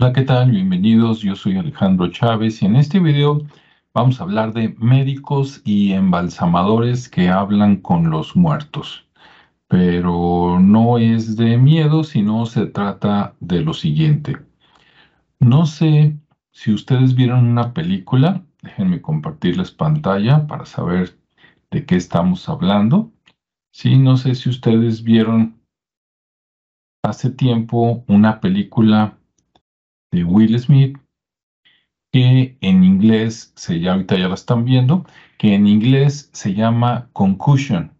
Hola, ¿qué tal? Bienvenidos. Yo soy Alejandro Chávez y en este video vamos a hablar de médicos y embalsamadores que hablan con los muertos. Pero no es de miedo, sino se trata de lo siguiente. No sé si ustedes vieron una película, déjenme compartirles pantalla para saber de qué estamos hablando. Sí, no sé si ustedes vieron hace tiempo una película de Will Smith, que en inglés se llama, ahorita ya la están viendo, que en inglés se llama concussion.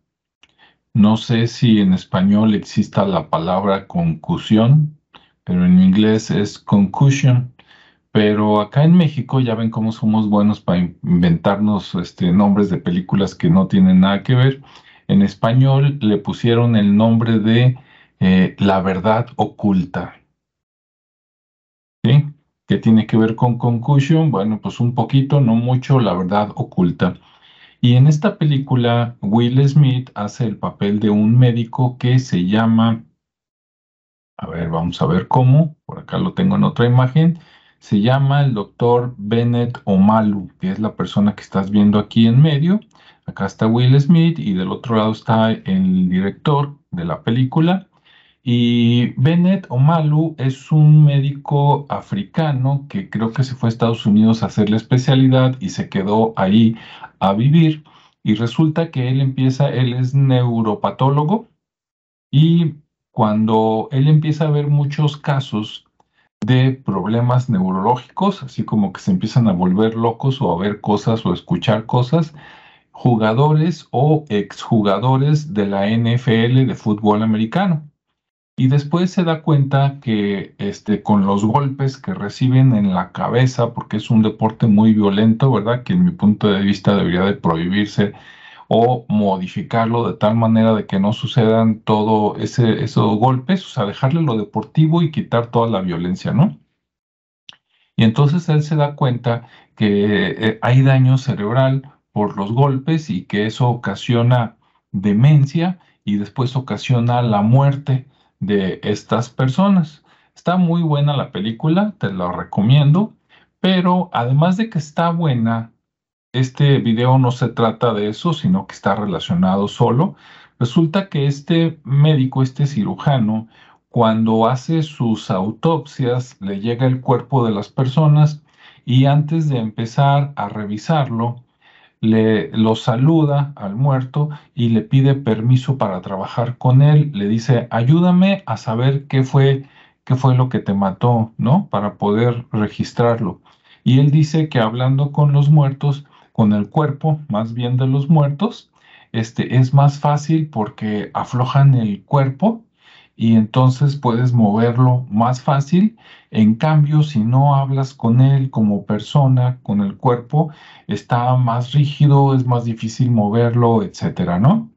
No sé si en español exista la palabra concusión, pero en inglés es concussion. Pero acá en México ya ven cómo somos buenos para inventarnos este, nombres de películas que no tienen nada que ver. En español le pusieron el nombre de eh, La verdad oculta. ¿Qué tiene que ver con concussion? Bueno, pues un poquito, no mucho, la verdad oculta. Y en esta película, Will Smith hace el papel de un médico que se llama, a ver, vamos a ver cómo, por acá lo tengo en otra imagen, se llama el doctor Bennett Omalu, que es la persona que estás viendo aquí en medio. Acá está Will Smith y del otro lado está el director de la película y Bennett Omalu es un médico africano que creo que se fue a Estados Unidos a hacer la especialidad y se quedó ahí a vivir. Y resulta que él empieza, él es neuropatólogo y cuando él empieza a ver muchos casos de problemas neurológicos, así como que se empiezan a volver locos o a ver cosas o a escuchar cosas, jugadores o exjugadores de la NFL de fútbol americano. Y después se da cuenta que este, con los golpes que reciben en la cabeza, porque es un deporte muy violento, ¿verdad? Que en mi punto de vista debería de prohibirse o modificarlo de tal manera de que no sucedan todo ese, esos golpes, o sea, dejarle lo deportivo y quitar toda la violencia, ¿no? Y entonces él se da cuenta que eh, hay daño cerebral por los golpes y que eso ocasiona demencia y después ocasiona la muerte de estas personas. Está muy buena la película, te la recomiendo, pero además de que está buena, este video no se trata de eso, sino que está relacionado solo. Resulta que este médico, este cirujano, cuando hace sus autopsias, le llega el cuerpo de las personas y antes de empezar a revisarlo, le lo saluda al muerto y le pide permiso para trabajar con él, le dice, ayúdame a saber qué fue, qué fue lo que te mató, ¿no? Para poder registrarlo. Y él dice que hablando con los muertos, con el cuerpo más bien de los muertos, este, es más fácil porque aflojan el cuerpo y entonces puedes moverlo más fácil. En cambio, si no hablas con él como persona, con el cuerpo, está más rígido, es más difícil moverlo, etcétera, ¿no?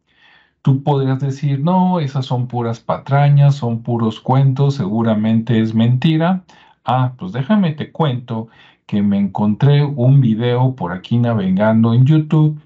Tú podrías decir, no, esas son puras patrañas, son puros cuentos, seguramente es mentira. Ah, pues déjame te cuento que me encontré un video por aquí navegando en YouTube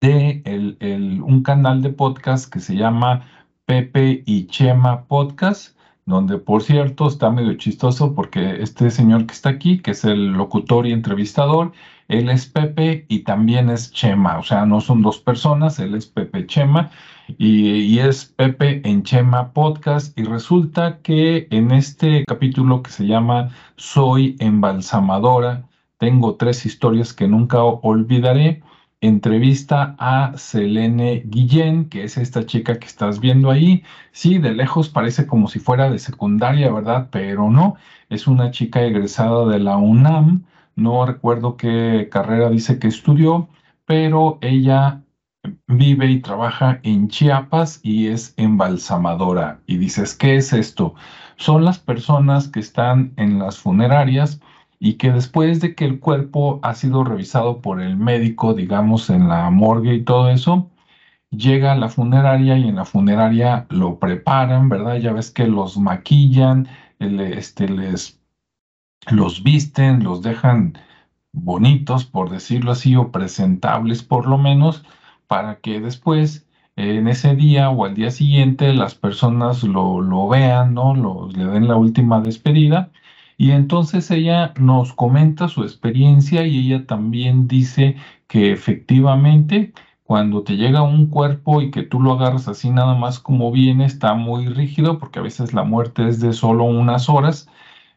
de un canal de podcast que se llama Pepe y Chema Podcast, donde por cierto está medio chistoso porque este señor que está aquí, que es el locutor y entrevistador, él es Pepe y también es Chema, o sea, no son dos personas, él es Pepe Chema y, y es Pepe en Chema Podcast. Y resulta que en este capítulo que se llama Soy embalsamadora, tengo tres historias que nunca olvidaré entrevista a Selene Guillén, que es esta chica que estás viendo ahí. Sí, de lejos parece como si fuera de secundaria, ¿verdad? Pero no, es una chica egresada de la UNAM. No recuerdo qué carrera dice que estudió, pero ella vive y trabaja en Chiapas y es embalsamadora. Y dices, ¿qué es esto? Son las personas que están en las funerarias y que después de que el cuerpo ha sido revisado por el médico, digamos, en la morgue y todo eso, llega a la funeraria y en la funeraria lo preparan, ¿verdad? Ya ves que los maquillan, este, les, los visten, los dejan bonitos, por decirlo así, o presentables por lo menos, para que después, en ese día o al día siguiente, las personas lo, lo vean, ¿no? le den la última despedida Y entonces ella nos comenta su experiencia y ella también dice que efectivamente cuando te llega un cuerpo y que tú lo agarras así nada más como viene, está muy rígido porque a veces la muerte es de solo unas horas,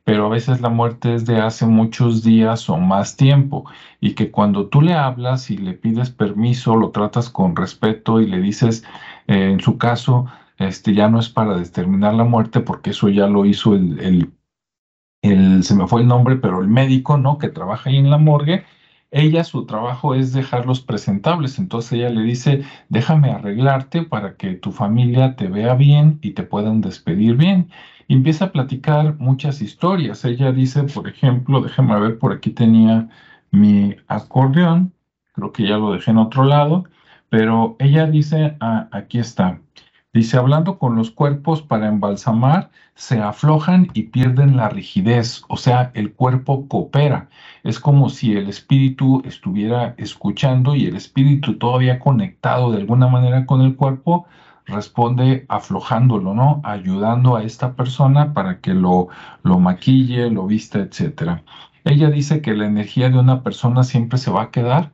pero a veces la muerte es de hace muchos días o más tiempo. Y que cuando tú le hablas y le pides permiso, lo tratas con respeto y le dices, eh, en su caso, este ya no es para determinar la muerte porque eso ya lo hizo el, el, el, se me fue el nombre, pero el médico, ¿no? Que trabaja ahí en la morgue ella su trabajo es dejarlos presentables, entonces ella le dice, déjame arreglarte para que tu familia te vea bien y te puedan despedir bien. Y empieza a platicar muchas historias. Ella dice, por ejemplo, déjame ver, por aquí tenía mi acordeón, creo que ya lo dejé en otro lado, pero ella dice, ah, aquí está. Dice, hablando con los cuerpos para embalsamar, se aflojan y pierden la rigidez, o sea, el cuerpo coopera. Es como si el espíritu estuviera escuchando y el espíritu todavía conectado de alguna manera con el cuerpo responde aflojándolo, ¿no? Ayudando a esta persona para que lo, lo maquille, lo vista, etc. Ella dice que la energía de una persona siempre se va a quedar,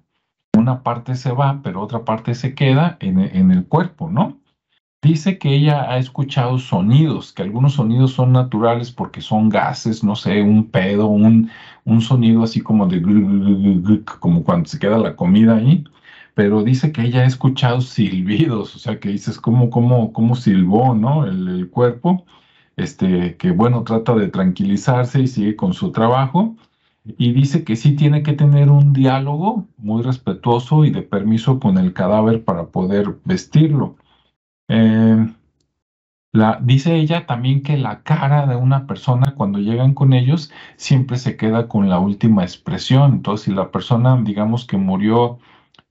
una parte se va, pero otra parte se queda en, en el cuerpo, ¿no? Dice que ella ha escuchado sonidos, que algunos sonidos son naturales porque son gases, no sé, un pedo, un, un sonido así como de como cuando se queda la comida ahí, pero dice que ella ha escuchado silbidos, o sea, que dices cómo, cómo, cómo silbó, ¿no? El, el cuerpo, este, que bueno, trata de tranquilizarse y sigue con su trabajo. Y dice que sí tiene que tener un diálogo muy respetuoso y de permiso con el cadáver para poder vestirlo eh, la, dice ella también que la cara de una persona cuando llegan con ellos siempre se queda con la última expresión. Entonces, si la persona, digamos que murió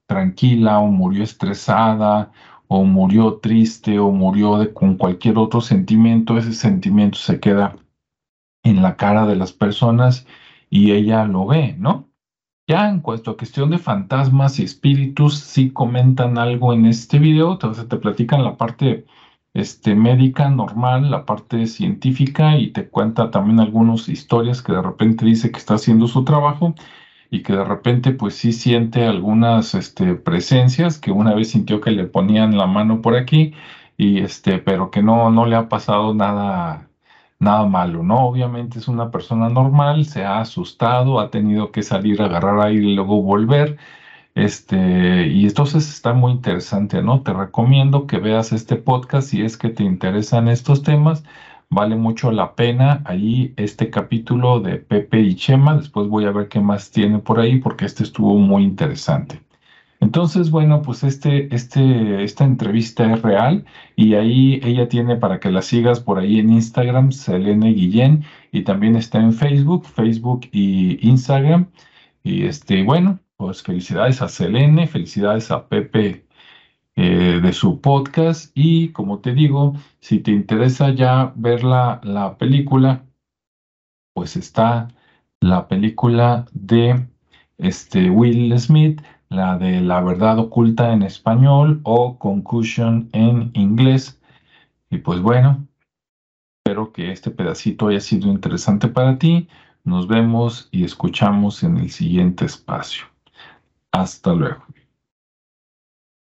tranquila o murió estresada o murió triste o murió de, con cualquier otro sentimiento, ese sentimiento se queda en la cara de las personas y ella lo ve, ¿no? Ya en cuanto a cuestión de fantasmas y espíritus, sí comentan algo en este video, entonces te platican la parte este, médica normal, la parte científica y te cuenta también algunas historias que de repente dice que está haciendo su trabajo y que de repente pues sí siente algunas este, presencias que una vez sintió que le ponían la mano por aquí y este, pero que no, no le ha pasado nada nada malo, ¿no? Obviamente es una persona normal, se ha asustado, ha tenido que salir agarrar aire y luego volver. Este, y entonces está muy interesante, ¿no? Te recomiendo que veas este podcast si es que te interesan estos temas. Vale mucho la pena ahí este capítulo de Pepe y Chema. Después voy a ver qué más tiene por ahí porque este estuvo muy interesante. Entonces, bueno, pues este, este, esta entrevista es real y ahí ella tiene para que la sigas por ahí en Instagram, Selene Guillén, y también está en Facebook, Facebook y Instagram. Y este, bueno, pues felicidades a Selene, felicidades a Pepe eh, de su podcast y como te digo, si te interesa ya ver la, la película, pues está la película de este Will Smith la de La verdad oculta en español o Concussion en inglés. Y pues bueno, espero que este pedacito haya sido interesante para ti. Nos vemos y escuchamos en el siguiente espacio. Hasta luego.